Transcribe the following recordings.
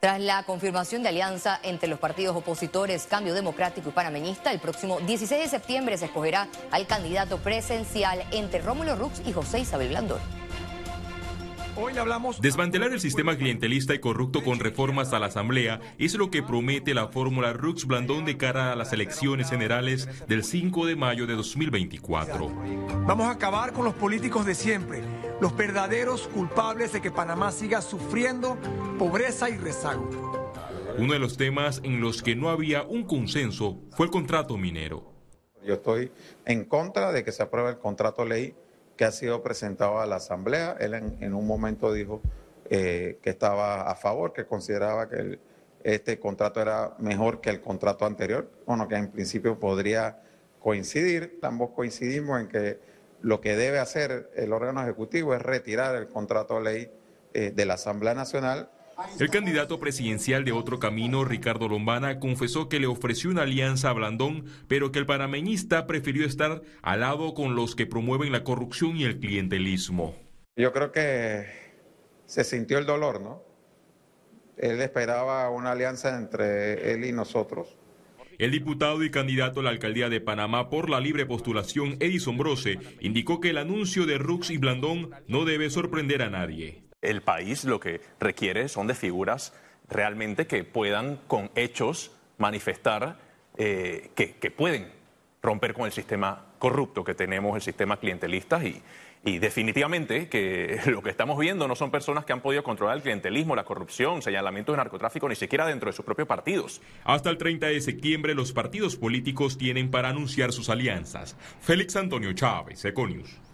Tras la confirmación de alianza entre los partidos opositores Cambio Democrático y Panameñista, el próximo 16 de septiembre se escogerá al candidato presencial entre Rómulo Rux y José Isabel Blandón. Hoy hablamos... Desmantelar el sistema clientelista y corrupto con reformas a la Asamblea es lo que promete la fórmula Rux Blandón de cara a las elecciones generales del 5 de mayo de 2024. Vamos a acabar con los políticos de siempre, los verdaderos culpables de que Panamá siga sufriendo pobreza y rezago. Uno de los temas en los que no había un consenso fue el contrato minero. Yo estoy en contra de que se apruebe el contrato ley que ha sido presentado a la Asamblea. Él en, un momento dijo eh, que estaba a favor, que consideraba que este contrato era mejor que el contrato anterior, bueno, que en principio podría coincidir. Ambos coincidimos en que lo que debe hacer el órgano ejecutivo es retirar el contrato ley eh, de la Asamblea Nacional el candidato presidencial de Otro Camino, Ricardo Lombana, confesó que le ofreció una alianza a Blandón, pero que el panameñista prefirió estar al lado con los que promueven la corrupción y el clientelismo. Yo creo que se sintió el dolor, ¿no? Él esperaba una alianza entre él y nosotros. El diputado y candidato a la alcaldía de Panamá por la libre postulación, Edison Brose, indicó que el anuncio de Rux y Blandón no debe sorprender a nadie el país lo que requiere son de figuras realmente que puedan con hechos manifestar eh, que, pueden romper con el sistema corrupto que tenemos, el sistema clientelista y, definitivamente que lo que estamos viendo no son personas que han podido controlar el clientelismo, la corrupción, señalamientos de narcotráfico, ni siquiera dentro de sus propios partidos. Hasta el 30 de septiembre los partidos políticos tienen para anunciar sus alianzas. Félix Antonio Chávez, Econius.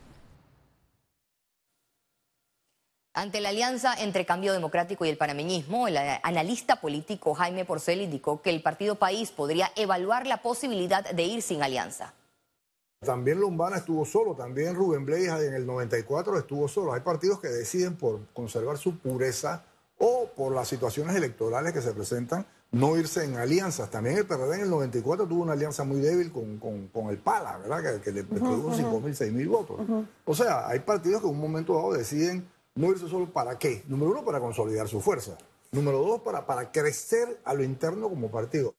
Ante la alianza entre Cambio Democrático y el panameñismo, el analista político Jaime Porcel indicó que el Partido País podría evaluar la posibilidad de ir sin alianza. También Lombana estuvo solo, también Rubén Blades en el 94 estuvo solo. Hay partidos que deciden por conservar su pureza o por las situaciones electorales que se presentan no irse en alianzas. También el PRD en el 94 tuvo una alianza muy débil con, el PALA, ¿verdad? Que, le produjo 5.000, 6.000 votos. O sea, hay partidos que en un momento dado deciden no irse solo para qué. Número uno, para consolidar su fuerza. Número dos, para, para crecer a lo interno como partido.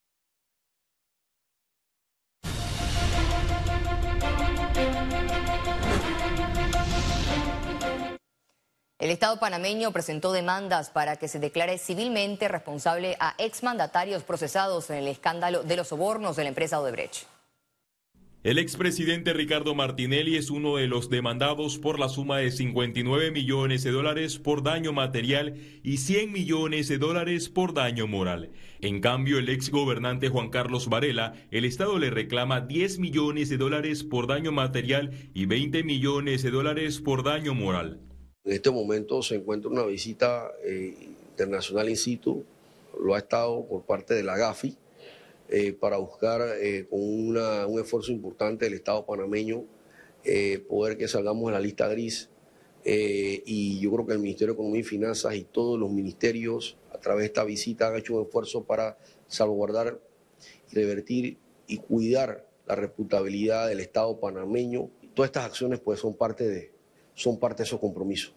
El Estado panameño presentó demandas para que se declare civilmente responsable a exmandatarios procesados en el escándalo de los sobornos de la empresa Odebrecht. El expresidente Ricardo Martinelli es uno de los demandados por la suma de 59 millones de dólares por daño material y 100 millones de dólares por daño moral. En cambio, el ex gobernante Juan Carlos Varela, el Estado le reclama 10 millones de dólares por daño material y 20 millones de dólares por daño moral. En este momento se encuentra una visita eh, internacional in situ, lo ha estado por parte de la GAFI eh, para buscar eh, con un esfuerzo importante del Estado panameño eh, poder que salgamos de la lista gris. y yo creo que el Ministerio de Economía y Finanzas y todos los ministerios a través de esta visita han hecho un esfuerzo para salvaguardar, revertir y cuidar la reputabilidad del Estado panameño. Todas estas acciones pues son parte de, son parte de esos compromisos.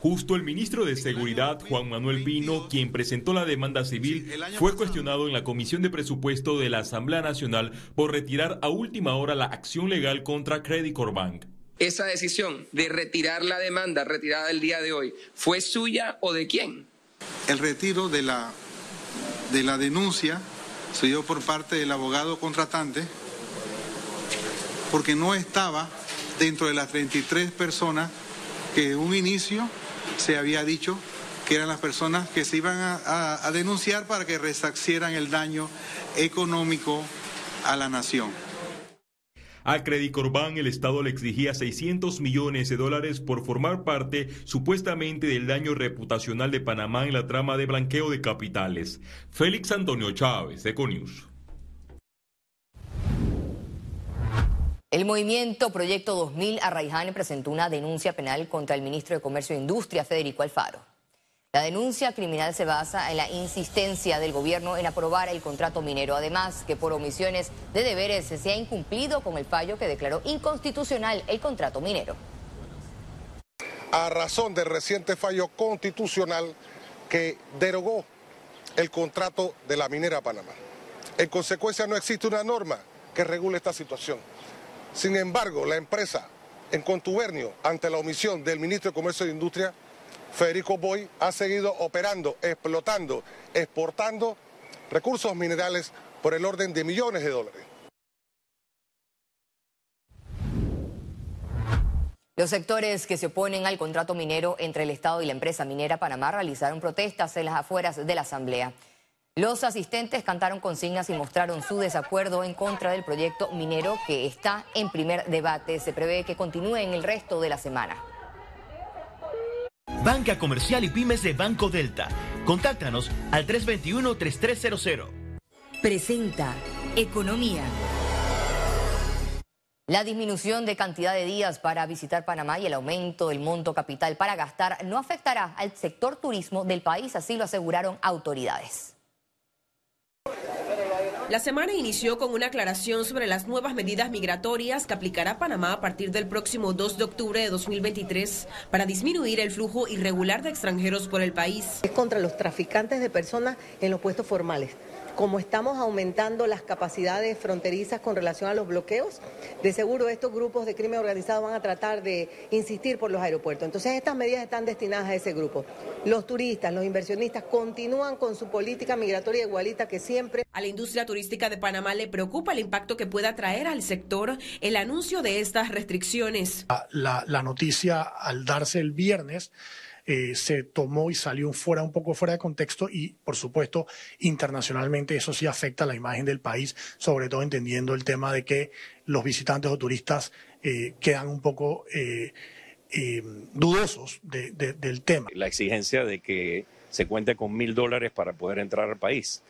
Justo el ministro de Seguridad, Juan Manuel Pino, quien presentó la demanda civil, fue cuestionado en la Comisión de Presupuesto de la Asamblea Nacional por retirar a última hora la acción legal contra Credit Bank. Esa decisión de retirar la demanda retirada el día de hoy, ¿fue suya o de quién? El retiro de la, de la denuncia se dio por parte del abogado contratante porque no estaba dentro de las 33 personas que en un inicio se había dicho que eran las personas que se iban a, denunciar para que resarcieran el daño económico a la nación. A Credit Corban el Estado le exigía 600 millones de dólares por formar parte supuestamente del daño reputacional de Panamá en la trama de blanqueo de capitales. Félix Antonio Chávez, Econius. El movimiento Proyecto 2000 Arraiján presentó una denuncia penal contra el ministro de Comercio e Industria, Federico Alfaro. La denuncia criminal se basa en la insistencia del gobierno en aprobar el contrato minero, además que por omisiones de deberes se ha incumplido con el fallo que declaró inconstitucional el contrato minero. A razón del reciente fallo constitucional que derogó el contrato de la minera Panamá. En consecuencia, no existe una norma que regule esta situación. Sin embargo, la empresa, en contubernio ante la omisión del ministro de Comercio e Industria, Federico Boy, ha seguido operando, explotando, exportando recursos minerales por el orden de millones de dólares. Los sectores que se oponen al contrato minero entre el Estado y la empresa minera Panamá realizaron protestas en las afueras de la Asamblea. Los asistentes cantaron consignas y mostraron su desacuerdo en contra del proyecto minero que está en primer debate. Se prevé que continúe en el resto de la semana. Banca Comercial y Pymes de Banco Delta. Contáctanos al 321-3300. Presenta Economía. La disminución de cantidad de días para visitar Panamá y el aumento del monto capital para gastar no afectará al sector turismo del país, así lo aseguraron autoridades. La semana inició con una aclaración sobre las nuevas medidas migratorias que aplicará Panamá a partir del próximo 2 de octubre de 2023 para disminuir el flujo irregular de extranjeros por el país. Es contra los traficantes de personas en los puestos formales como estamos aumentando las capacidades fronterizas con relación a los bloqueos, de seguro estos grupos de crimen organizado van a tratar de insistir por los aeropuertos. Entonces estas medidas están destinadas a ese grupo. Los turistas, los inversionistas continúan con su política migratoria igualita que siempre. A la industria turística de Panamá le preocupa el impacto que pueda traer al sector el anuncio de estas restricciones. La, la noticia al darse el viernes eh, se tomó y salió fuera un poco fuera de contexto y, por supuesto, internacionalmente eso sí afecta la imagen del país, sobre todo entendiendo el tema de que los visitantes o turistas eh, quedan un poco eh, dudosos del tema. La exigencia de que se cuente con mil dólares para poder entrar al país.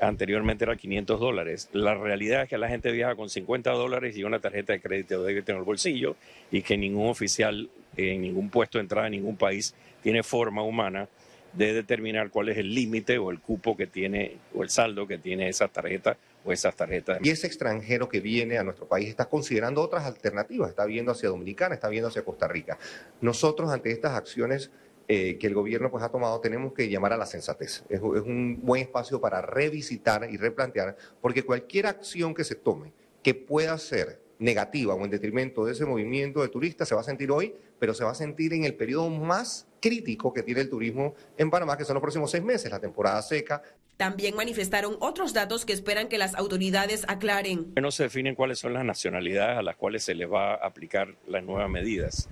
anteriormente era 500 dólares. La realidad es que la gente viaja con 50 dólares y una tarjeta de crédito de débito en el bolsillo y que ningún oficial en ningún puesto de entrada en ningún país tiene forma humana de determinar cuál es el límite o el cupo que tiene o el saldo que tiene esa tarjeta o esas tarjetas. Y ese extranjero que viene a nuestro país está considerando otras alternativas, está viendo hacia Dominicana, está viendo hacia Costa Rica. Nosotros ante estas acciones eh, que el gobierno pues, ha tomado tenemos que llamar a la sensatez. Es, es un buen espacio para revisitar y replantear, porque cualquier acción que se tome que pueda ser negativa o en detrimento de ese movimiento de turistas se va a sentir hoy, pero se va a sentir en el periodo más crítico que tiene el turismo en Panamá, que son los próximos seis meses, la temporada seca. También manifestaron otros datos que esperan que las autoridades aclaren. No se definen cuáles son las nacionalidades a las cuales se les va a aplicar las nuevas medidas.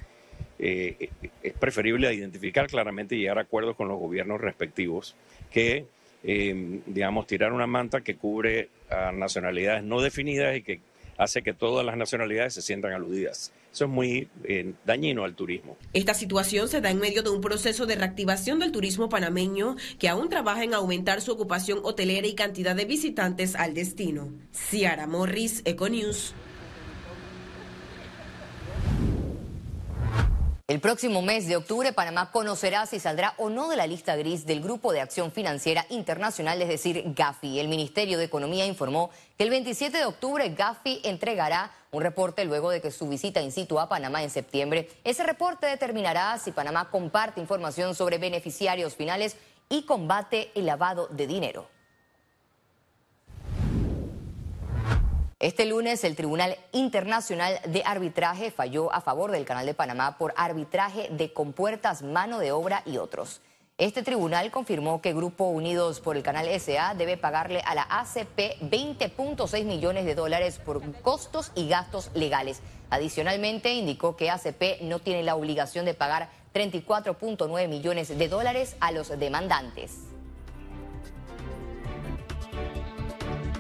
Eh, es preferible identificar claramente y llegar a acuerdos con los gobiernos respectivos que, eh, digamos, tirar una manta que cubre a nacionalidades no definidas y que hace que todas las nacionalidades se sientan aludidas. Eso es muy eh, dañino al turismo. Esta situación se da en medio de un proceso de reactivación del turismo panameño que aún trabaja en aumentar su ocupación hotelera y cantidad de visitantes al destino. Ciara Morris, Econews. El próximo mes de octubre, Panamá conocerá si saldrá o no de la lista gris del Grupo de Acción Financiera Internacional, es decir, GAFI. El Ministerio de Economía informó que el 27 de octubre GAFI entregará un reporte luego de que su visita in situ a Panamá en septiembre. Ese reporte determinará si Panamá comparte información sobre beneficiarios finales y combate el lavado de dinero. Este lunes el Tribunal Internacional de Arbitraje falló a favor del Canal de Panamá por arbitraje de compuertas, mano de obra y otros. Este tribunal confirmó que Grupo Unidos por el Canal SA debe pagarle a la ACP 20.6 millones de dólares por costos y gastos legales. Adicionalmente, indicó que ACP no tiene la obligación de pagar 34.9 millones de dólares a los demandantes.